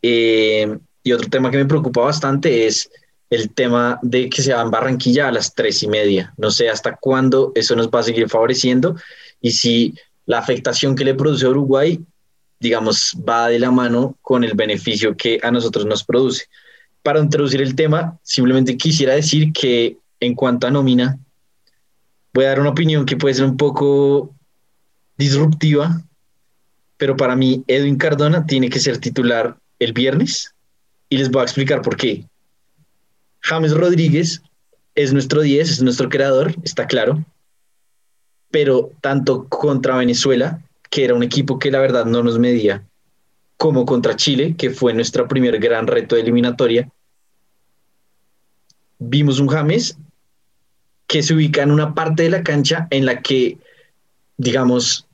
Eh, y otro tema que me preocupa bastante es el tema de que se va en Barranquilla a las tres y media. No sé hasta cuándo eso nos va a seguir favoreciendo y si la afectación que le produce a Uruguay, digamos, va de la mano con el beneficio que a nosotros nos produce. Para introducir el tema, simplemente quisiera decir que en cuanto a nómina, voy a dar una opinión que puede ser un poco disruptiva, pero para mí Edwin Cardona tiene que ser titular el viernes y les voy a explicar por qué. James Rodríguez es nuestro 10, es nuestro creador, está claro. Pero tanto contra Venezuela, que era un equipo que la verdad no nos medía, como contra Chile, que fue nuestro primer gran reto de eliminatoria, vimos un James que se ubica en una parte de la cancha en la que, digamos,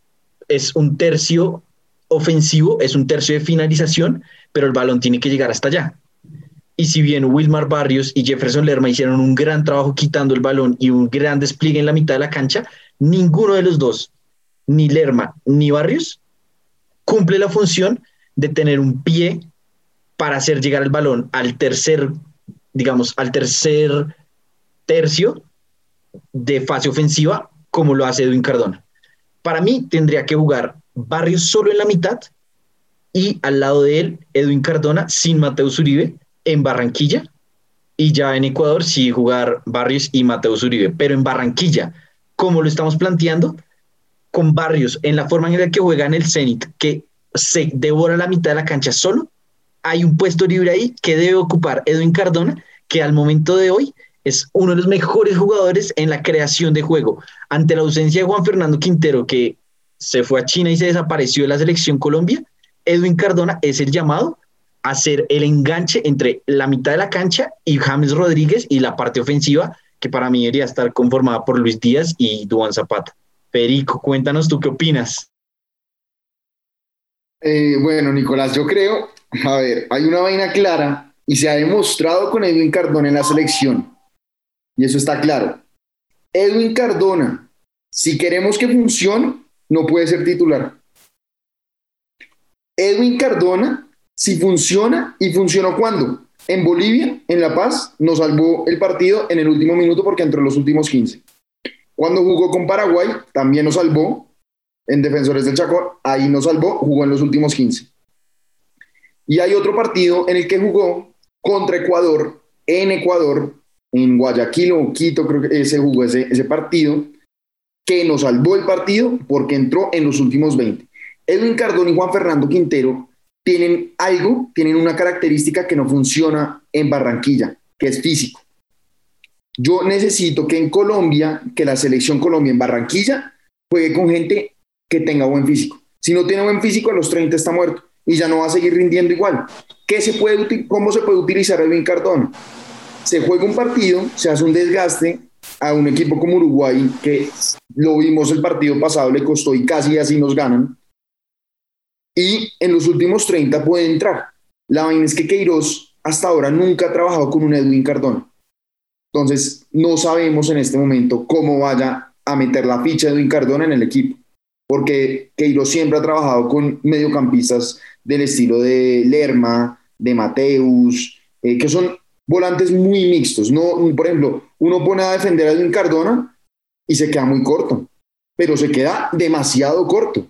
es un tercio ofensivo, es un tercio de finalización, pero el balón tiene que llegar hasta allá. Y si bien Wilmar Barrios y Jefferson Lerma hicieron un gran trabajo quitando el balón y un gran despliegue en la mitad de la cancha, ninguno de los dos, ni Lerma ni Barrios, cumple la función de tener un pie para hacer llegar el balón al tercer, digamos, al tercer tercio de fase ofensiva, como lo hace Edwin Cardona. Para mí tendría que jugar Barrios solo en la mitad y al lado de él Edwin Cardona sin Mateus Uribe en Barranquilla y ya en Ecuador sí jugar Barrios y Mateus Uribe, pero en Barranquilla, como lo estamos planteando, con Barrios en la forma en la que juega en el Zenit, que se devora la mitad de la cancha solo, hay un puesto libre ahí que debe ocupar Edwin Cardona, que al momento de hoy es uno de los mejores jugadores en la creación de juego. Ante la ausencia de Juan Fernando Quintero, que se fue a China y se desapareció de la selección Colombia, Edwin Cardona es el llamado hacer el enganche entre la mitad de la cancha y James Rodríguez y la parte ofensiva, que para mí debería estar conformada por Luis Díaz y Duan Zapata. Perico, cuéntanos tú qué opinas. Eh, bueno, Nicolás, yo creo, a ver, hay una vaina clara y se ha demostrado con Edwin Cardona en la selección. Y eso está claro. Edwin Cardona, si queremos que funcione, no puede ser titular. Edwin Cardona, si funciona, y funcionó cuando? En Bolivia, en La Paz, nos salvó el partido en el último minuto porque entró en los últimos 15. Cuando jugó con Paraguay, también nos salvó en Defensores del Chaco, ahí nos salvó, jugó en los últimos 15. Y hay otro partido en el que jugó contra Ecuador, en Ecuador, en Guayaquil o Quito, creo que ese jugó ese, ese partido, que nos salvó el partido porque entró en los últimos 20. Edwin Cardón y Juan Fernando Quintero tienen algo, tienen una característica que no funciona en Barranquilla, que es físico. Yo necesito que en Colombia, que la selección Colombia en Barranquilla juegue con gente que tenga buen físico. Si no tiene buen físico, a los 30 está muerto y ya no va a seguir rindiendo igual. ¿Qué se puede, ¿Cómo se puede utilizar Edwin Cardón? Se juega un partido, se hace un desgaste a un equipo como Uruguay, que lo vimos el partido pasado, le costó y casi así nos ganan. Y en los últimos 30 puede entrar. La vaina es que Queiroz hasta ahora nunca ha trabajado con un Edwin Cardón. Entonces, no sabemos en este momento cómo vaya a meter la ficha de Edwin Cardona en el equipo, porque Queiroz siempre ha trabajado con mediocampistas del estilo de Lerma, de Mateus, eh, que son volantes muy mixtos. No, por ejemplo, uno pone a defender a Edwin Cardona y se queda muy corto, pero se queda demasiado corto.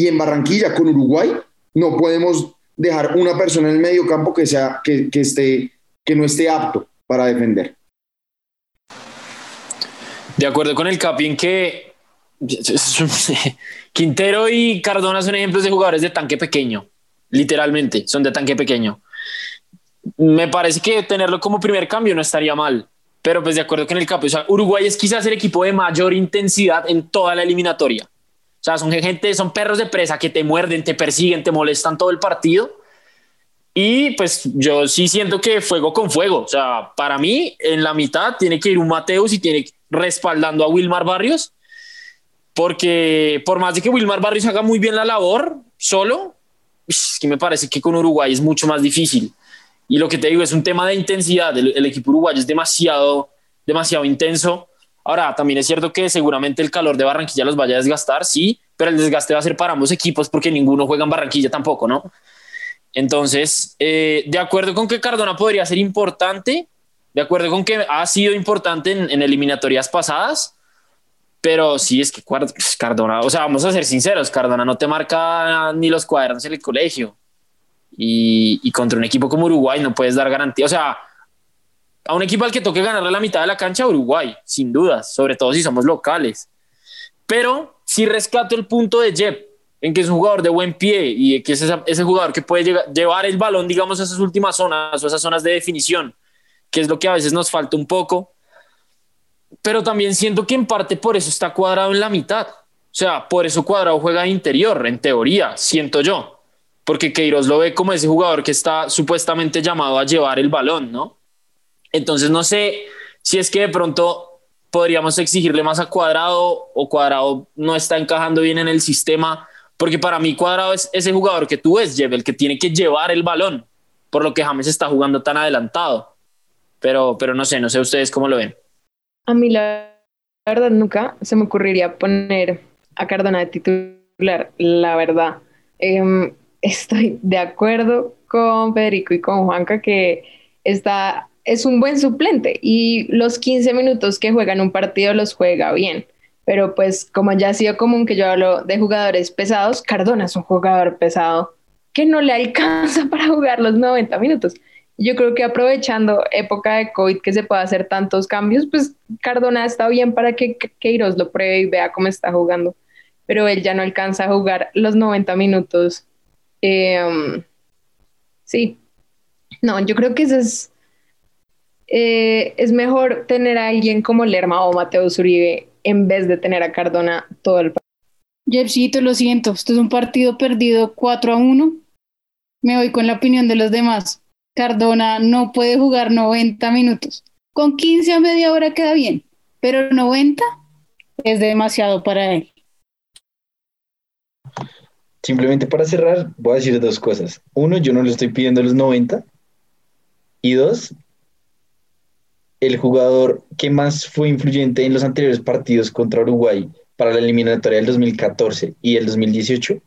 Y en Barranquilla, con Uruguay, no podemos dejar una persona en el medio campo que, sea, que, que, esté, que no esté apto para defender. De acuerdo con el Capi en que <laughs> Quintero y Cardona son ejemplos de jugadores de tanque pequeño, literalmente, son de tanque pequeño. Me parece que tenerlo como primer cambio no estaría mal, pero pues de acuerdo con el Capi, o sea, Uruguay es quizás el equipo de mayor intensidad en toda la eliminatoria. O sea, son gente, son perros de presa que te muerden, te persiguen, te molestan todo el partido. Y pues yo sí siento que fuego con fuego. O sea, para mí en la mitad tiene que ir un Mateus y tiene respaldando a Wilmar Barrios. Porque por más de que Wilmar Barrios haga muy bien la labor solo, es que me parece que con Uruguay es mucho más difícil. Y lo que te digo es un tema de intensidad. El, el equipo uruguayo es demasiado, demasiado intenso Ahora, también es cierto que seguramente el calor de Barranquilla los vaya a desgastar, sí, pero el desgaste va a ser para ambos equipos porque ninguno juega en Barranquilla tampoco, ¿no? Entonces, eh, de acuerdo con que Cardona podría ser importante, de acuerdo con que ha sido importante en, eliminatorias pasadas, pero sí es que pues, Cardona, o sea, vamos a ser sinceros, Cardona no te marca ni los cuadernos en el colegio. Y, y contra un equipo como Uruguay no puedes dar garantía. O sea, a un equipo al que toque ganarle la mitad de la cancha, Uruguay, sin dudas, sobre todo si somos locales. Pero si rescato el punto de Jeb, en que es un jugador de buen pie y que es ese, jugador que puede llevar el balón, digamos, a esas últimas zonas o esas zonas de definición, que es lo que a veces nos falta un poco. Pero también siento que en parte por eso está cuadrado en la mitad. O sea, por eso cuadrado juega interior, en teoría, siento yo. Porque Queiroz lo ve como ese jugador que está supuestamente llamado a llevar el balón, ¿no? Entonces no sé si es que de pronto podríamos exigirle más a Cuadrado o Cuadrado no está encajando bien en el sistema, porque para mí Cuadrado es ese jugador que tú ves, el que tiene que llevar el balón, por lo que James está jugando tan adelantado. Pero, pero no sé, no sé ustedes cómo lo ven. A mí la verdad nunca se me ocurriría poner a Cardona de titular, la verdad. Em, <laughs> estoy de acuerdo con Federico y con Juanca que está es un buen suplente y los 15 minutos que juega en un partido los juega bien. Pero pues como ya ha sido común que yo hablo de jugadores pesados, Cardona es un jugador pesado que no le alcanza <laughs> para jugar los 90 minutos. Yo creo que aprovechando época de COVID que se pueda hacer tantos cambios, pues Cardona está bien para que Queiroz lo pruebe y vea cómo está jugando. Pero él ya no alcanza a jugar los 90 minutos. Em, sí. No, yo creo que ese es eh, es mejor tener a alguien como Lerma o Mateo Uribe en vez de tener a Cardona todo el partido. Jepsito, lo siento, esto es un partido perdido 4 a 1 Me voy con la opinión de los demás. Cardona no puede jugar 90 minutos. Con 15 a media hora queda bien, pero 90 es demasiado para él. Simplemente para cerrar, voy a decir dos cosas. Uno, yo no le estoy pidiendo los 90. Y dos, el jugador que más fue influyente en los anteriores partidos contra Uruguay para la eliminatoria del 2014 y el 2018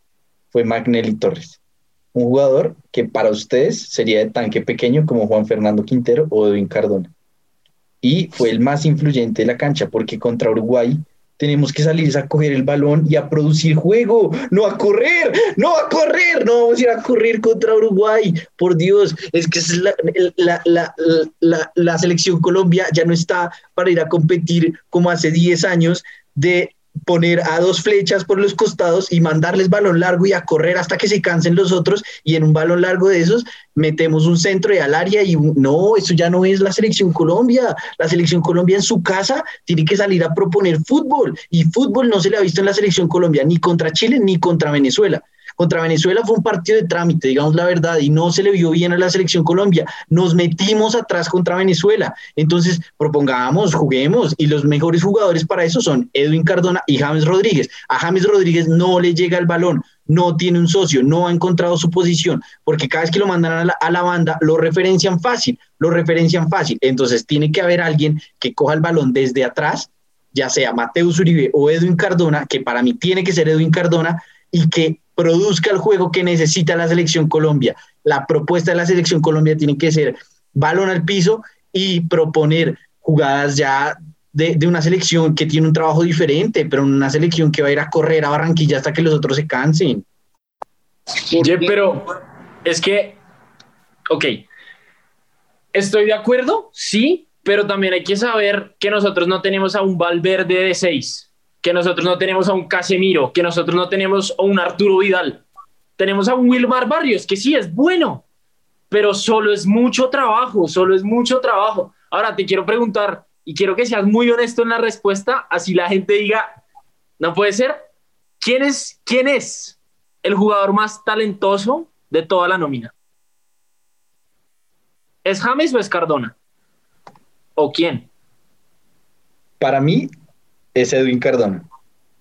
fue Magnelli Torres. Un jugador que para ustedes sería de tanque pequeño como Juan Fernando Quintero o Edwin Cardona. Y fue el más influyente de la cancha porque contra Uruguay tenemos que salir a coger el balón y a producir juego, no a correr, no a correr, no vamos a ir a correr contra Uruguay. Por Dios, es que es la, la, la, la, selección Colombia ya no está para ir a competir como hace 10 años de poner a dos flechas por los costados y mandarles balón largo y a correr hasta que se cansen los otros y en un balón largo de esos metemos un centro y al área y no, eso ya no es la selección Colombia. La selección Colombia en su casa tiene que salir a proponer fútbol y fútbol no se le ha visto en la selección Colombia ni contra Chile ni contra Venezuela. Contra Venezuela fue un partido de trámite, digamos la verdad, y no se le vio bien a la selección Colombia. Nos metimos atrás contra Venezuela. Entonces, propongamos, juguemos, y los mejores jugadores para eso son Edwin Cardona y James Rodríguez. A James Rodríguez no le llega el balón, no tiene un socio, no ha encontrado su posición, porque cada vez que lo mandan a la, a la, banda, lo referencian fácil, lo referencian fácil. Entonces tiene que haber alguien que coja el balón desde atrás, ya sea Mateus Uribe o Edwin Cardona, que para mí tiene que ser Edwin Cardona, y que produzca el juego que necesita la selección Colombia. La propuesta de la selección Colombia tiene que ser balón al piso y proponer jugadas ya de, una selección que tiene un trabajo diferente, pero una selección que va a ir a correr a Barranquilla hasta que los otros se cansen. Oye, pero es que, ok, estoy de acuerdo, sí, pero también hay que saber que nosotros no tenemos a un Valverde de seis que nosotros no tenemos a un Casemiro, que nosotros no tenemos a un Arturo Vidal. Tenemos a un Wilmar Barrios, que sí es bueno, pero solo es mucho trabajo, solo es mucho trabajo. Ahora te quiero preguntar, y quiero que seas muy honesto en la respuesta, así la gente diga, no puede ser, ¿quién es, quién es el jugador más talentoso de toda la nómina? ¿Es James o es Cardona? ¿O quién? Para mí, es Edwin Cardona.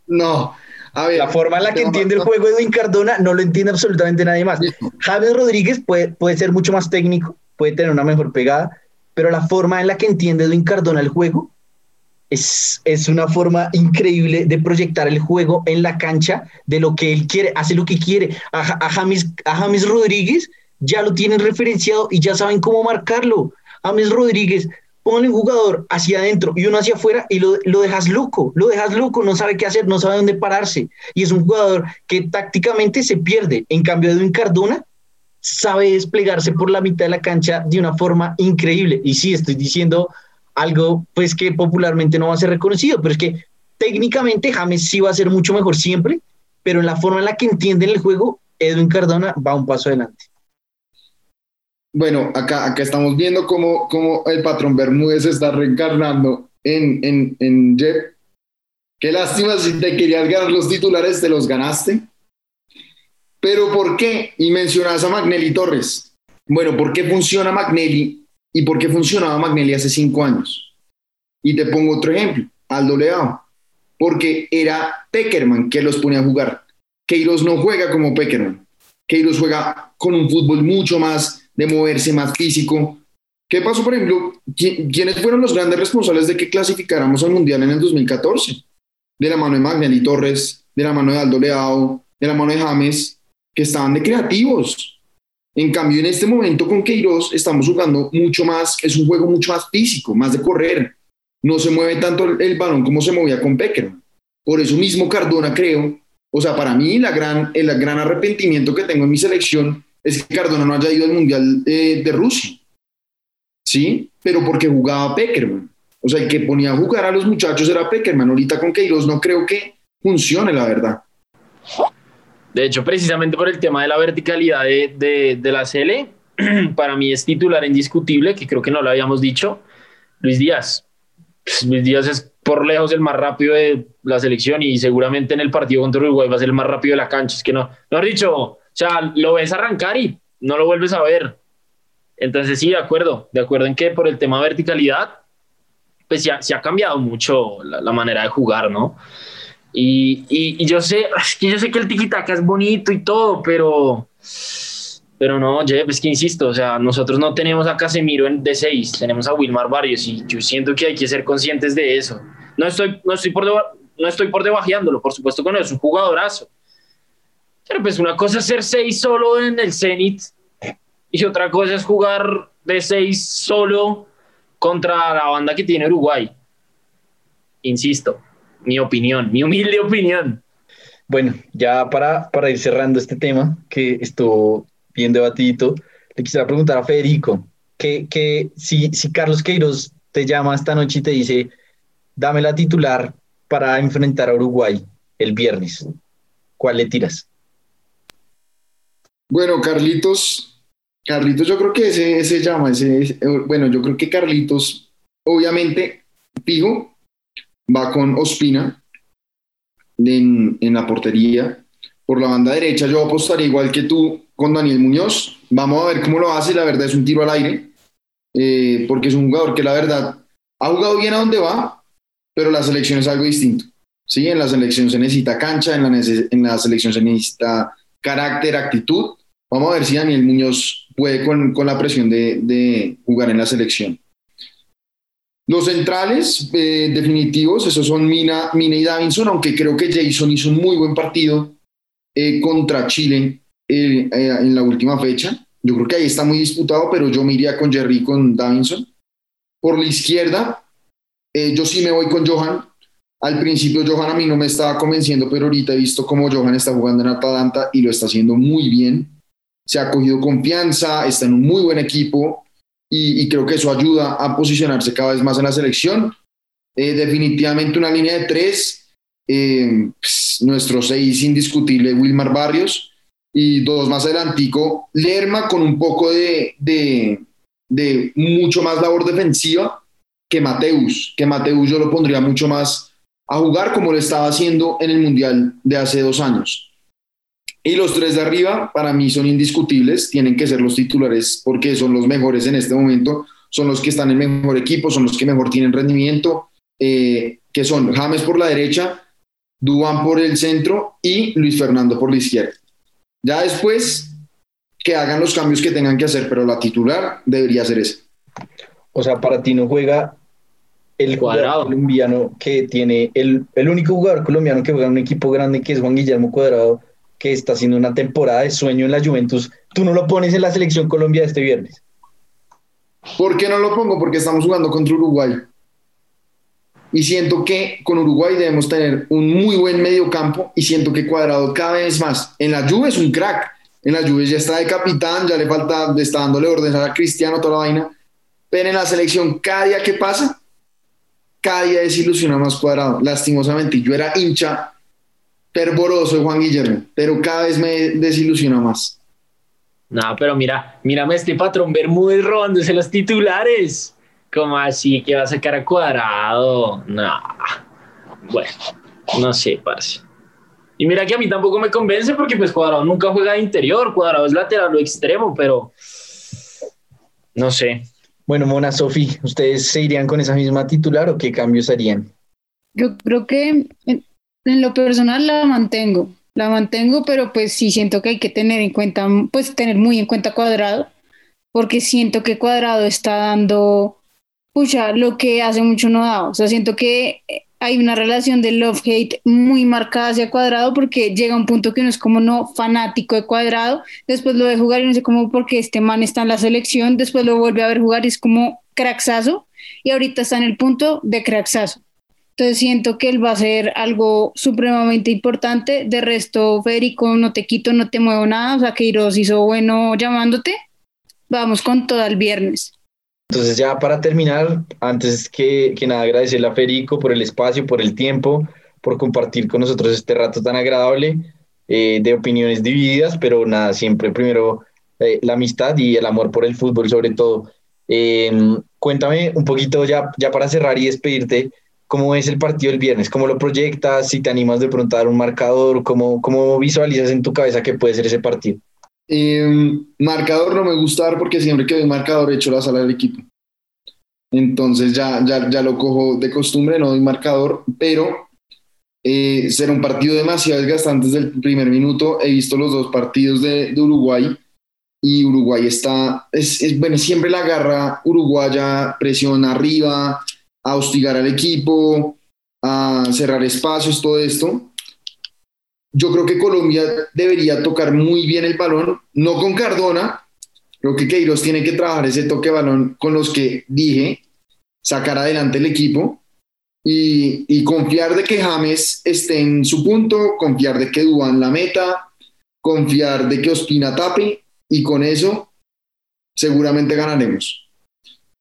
No. A ver, la forma en la que entiende el juego Edwin Cardona no lo entiende absolutamente nadie más. Javier Rodríguez puede, puede ser mucho más técnico, puede tener una mejor pegada, pero la forma en la que entiende Edwin Cardona el juego es, es, una forma increíble de proyectar el juego en la cancha de lo que él quiere, hace lo que quiere. A, a, James, a James Rodríguez ya lo tienen referenciado y ya saben cómo marcarlo. James Rodríguez ponle un jugador hacia adentro y uno hacia afuera y lo, lo, dejas loco, lo dejas loco, no sabe qué hacer, no sabe dónde pararse. Y es un jugador que tácticamente se pierde. En cambio, Edwin Cardona sabe desplegarse por la mitad de la cancha de una forma increíble. Y sí, estoy diciendo algo pues que popularmente no va a ser reconocido, pero es que técnicamente James sí va a ser mucho mejor siempre, pero en la forma en la que entienden el juego, Edwin Cardona va un paso adelante. Bueno, acá, acá estamos viendo cómo, el patrón Bermúdez está reencarnando en, en, en Jeff. Qué lástima si te querías ganar los titulares, te los ganaste. Pero ¿por qué? Y mencionas a Magnelli Torres. Bueno, ¿por qué funciona Magnelli y por qué funcionaba Magnelli hace cinco años? Y te pongo otro ejemplo, Aldo Leao. Porque era Peckerman que los ponía a jugar. Queiroz no juega como Peckerman. Queiroz juega con un fútbol mucho más de moverse más físico. ¿Qué pasó, por ejemplo? ¿Quiénes fueron los grandes responsables de que clasificáramos al Mundial en el 2014? De la mano de Magnelli Torres, de la mano de Aldo Leao, de la mano de James, que estaban de creativos. En cambio, en este momento con Queiroz estamos jugando mucho más, es un juego mucho más físico, más de correr. No se mueve tanto el, balón como se movía con Pecker. Por eso mismo Cardona creo, o sea, para mí la gran, el gran arrepentimiento que tengo en mi selección es que Cardona no haya ido al Mundial eh, de Rusia. ¿Sí? Pero porque jugaba Peckerman. O sea, el que ponía a jugar a los muchachos era Peckerman. Ahorita con Queiroz no creo que funcione, la verdad. De hecho, precisamente por el tema de la verticalidad de, de, la CL, <clears throat> para mí es titular indiscutible, que creo que no lo habíamos dicho, Luis Díaz. Pues, Luis Díaz es por lejos el más rápido de la selección y seguramente en el partido contra Uruguay va a ser el más rápido de la cancha. Es que no, no has dicho, sea, lo ves arrancar y no lo vuelves a ver. Entonces sí, de acuerdo, de acuerdo en que por el tema de verticalidad, pues ya se ha cambiado mucho la, la manera de jugar, ¿no? Y, y, y, yo sé, es que yo sé que el tiki-taka es bonito y todo, pero, pero no, Jeff, es que insisto, o sea, nosotros no tenemos a Casemiro en D6, tenemos a Wilmar Barrios y yo siento que hay que ser conscientes de eso. No estoy, no estoy por deba, no estoy por debajeándolo, por supuesto que no, es un jugadorazo. Pero pues una cosa es ser 6 solo en el Zenit y otra cosa es jugar de 6 solo contra la banda que tiene Uruguay. Insisto, mi opinión, mi humilde opinión. Bueno, ya para, para ir cerrando este tema que estuvo bien debatidito, le quisiera preguntar a Federico, que, que si, si Carlos Queiroz te llama esta noche y te dice, dame la titular para enfrentar a Uruguay el viernes, ¿cuál le tiras? Bueno, Carlitos, Carlitos yo creo que ese, ese llama, ese, ese, bueno, yo creo que Carlitos, obviamente, fijo, va con Ospina en, en, la portería. Por la banda derecha yo apostaría igual que tú con Daniel Muñoz. Vamos a ver cómo lo hace. La verdad es un tiro al aire, eh, porque es un jugador que la verdad ha jugado bien a donde va, pero la selección es algo distinto. ¿sí? En la selección se necesita cancha, en la, en la selección se necesita carácter, actitud. Vamos a ver si Daniel Muñoz puede con, con la presión de, jugar en la selección. Los centrales eh, definitivos, esos son Mina, Mina y Davinson, aunque creo que Jason hizo un muy buen partido eh, contra Chile eh, en la última fecha. Yo creo que ahí está muy disputado, pero yo me iría con Jerry con Davinson. Por la izquierda, yo sí me voy con Johan. Al principio Johan a mí no me estaba convenciendo, pero ahorita he visto cómo Johan está jugando en Atalanta y lo está haciendo muy bien. Se ha cogido confianza, está en un muy buen equipo y, creo que eso ayuda a posicionarse cada vez más en la selección. Eh, definitivamente una línea de tres, eh, pues, nuestro seis indiscutible Wilmar Barrios y dos más adelantico Lerma con un poco de, de, de, mucho más labor defensiva que Mateus, que Mateus yo lo pondría mucho más a jugar como lo estaba haciendo en el Mundial de hace dos años. Y los tres de arriba, para mí, son indiscutibles, tienen que ser los titulares porque son los mejores en este momento, son los que están en mejor equipo, son los que mejor tienen rendimiento, eh, que son James por la derecha, Duan por el centro y Luis Fernando por la izquierda. Ya después, que hagan los cambios que tengan que hacer, pero la titular debería ser esa. O sea, para ti no juega el cuadrado colombiano que tiene, el, el único jugador colombiano que juega en un equipo grande que es Juan Guillermo Cuadrado que está haciendo una temporada de sueño en la Juventus, tú no lo pones en la selección Colombia este viernes. ¿Por qué no lo pongo? Porque estamos jugando contra Uruguay. Y siento que con Uruguay debemos tener un muy buen medio campo y siento que Cuadrado cada vez más. En la Juve es un crack. En la Juve ya está de capitán, ya le falta, está dándole órdenes a Cristiano, toda la vaina. Pero en la selección, cada día que pasa, cada día desilusiona más Cuadrado. Lastimosamente, yo era hincha fervoroso Juan Guillermo, pero cada vez me desilusiona más. No, pero mira, mírame este patrón Bermúdez robándose los titulares. ¿Cómo así que va a sacar a cuadrado? No. Bueno, no sé, parce. Y mira que a mí tampoco me convence porque pues cuadrado nunca juega de interior, cuadrado es lateral o extremo, pero no sé. Bueno, Mona, Sofi, ¿ustedes se irían con esa misma titular o qué cambios harían? Yo creo que en lo personal la mantengo, la mantengo, pero pues sí siento que hay que tener en cuenta, pues tener muy en cuenta cuadrado, porque siento que cuadrado está dando, pucha, lo que hace mucho no da. O sea, siento que hay una relación de love-hate muy marcada hacia cuadrado porque llega un punto que no es como no fanático de cuadrado, después lo ve jugar y no sé cómo porque este man está en la selección, después lo vuelve a ver jugar y es como cracksazo y ahorita está en el punto de cracksazo. Entonces siento que él va a ser algo supremamente importante. De resto, Federico, no te quito, no te muevo nada. O sea, que Iros hizo bueno llamándote. Vamos con todo el viernes. Entonces ya para terminar, antes que, que nada, agradecerle a Federico por el espacio, por el tiempo, por compartir con nosotros este rato tan agradable eh, de opiniones divididas, pero nada, siempre primero eh, la amistad y el amor por el fútbol sobre todo. Eh, cuéntame un poquito ya, ya para cerrar y despedirte, ¿Cómo es el partido el viernes? ¿Cómo lo proyectas? Si te animas de pronto a dar un marcador, ¿cómo, cómo visualizas en tu cabeza que puede ser ese partido? Eh, marcador no me gusta porque siempre que veo marcador echo la sala del equipo. Entonces ya, ya, ya lo cojo de costumbre, no doy marcador, pero eh, será un partido demasiado desgastante desde el primer minuto. He visto los dos partidos de, de Uruguay y Uruguay está, es, es, bueno, siempre la garra uruguaya, presión arriba, a hostigar al equipo, a cerrar espacios, todo esto. Yo creo que Colombia debería tocar muy bien el balón, no con Cardona, creo que Queiroz tiene que trabajar ese toque de balón con los que dije, sacar adelante el equipo y, y confiar de que James esté en su punto, confiar de que Duan la meta, confiar de que Ospina tape y con eso seguramente ganaremos.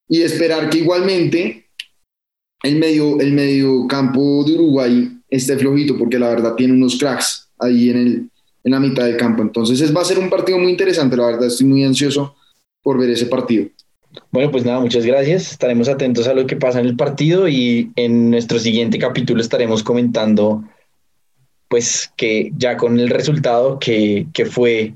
Y esperar que igualmente el medio, el medio campo de Uruguay esté flojito, porque la verdad tiene unos cracks ahí en, el, en la mitad del campo. Entonces es, va a ser un partido muy interesante, la verdad estoy muy ansioso por ver ese partido. Bueno, pues nada, muchas gracias. Estaremos atentos a lo que pasa en el partido y en nuestro siguiente capítulo estaremos comentando, pues que ya con el resultado que, que fue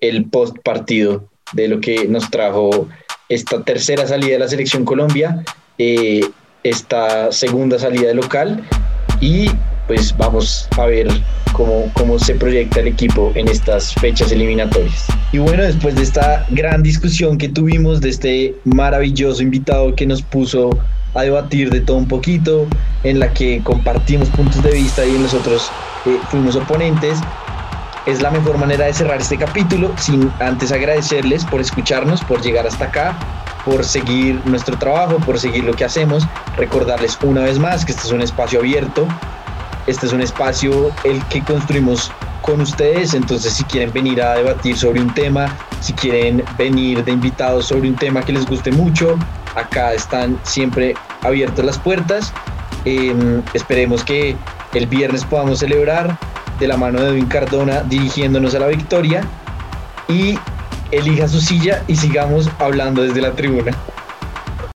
el post partido de lo que nos trajo esta tercera salida de la selección Colombia, eh, esta segunda salida de local y pues vamos a ver cómo, cómo se proyecta el equipo en estas fechas eliminatorias. Y bueno, después de esta gran discusión que tuvimos, de este maravilloso invitado que nos puso a debatir de todo un poquito, en la que compartimos puntos de vista y nosotros eh, fuimos oponentes, es la mejor manera de cerrar este capítulo sin antes agradecerles por escucharnos, por llegar hasta acá, por seguir nuestro trabajo, por seguir lo que hacemos. Recordarles una vez más que este es un espacio abierto, este es un espacio el que construimos con ustedes, entonces si quieren venir a debatir sobre un tema, si quieren venir de invitados sobre un tema que les guste mucho, acá están siempre abiertas las puertas. Eh, esperemos que el viernes podamos celebrar de la mano de Edwin Cardona dirigiéndonos a la victoria y elija su silla y sigamos hablando desde la tribuna.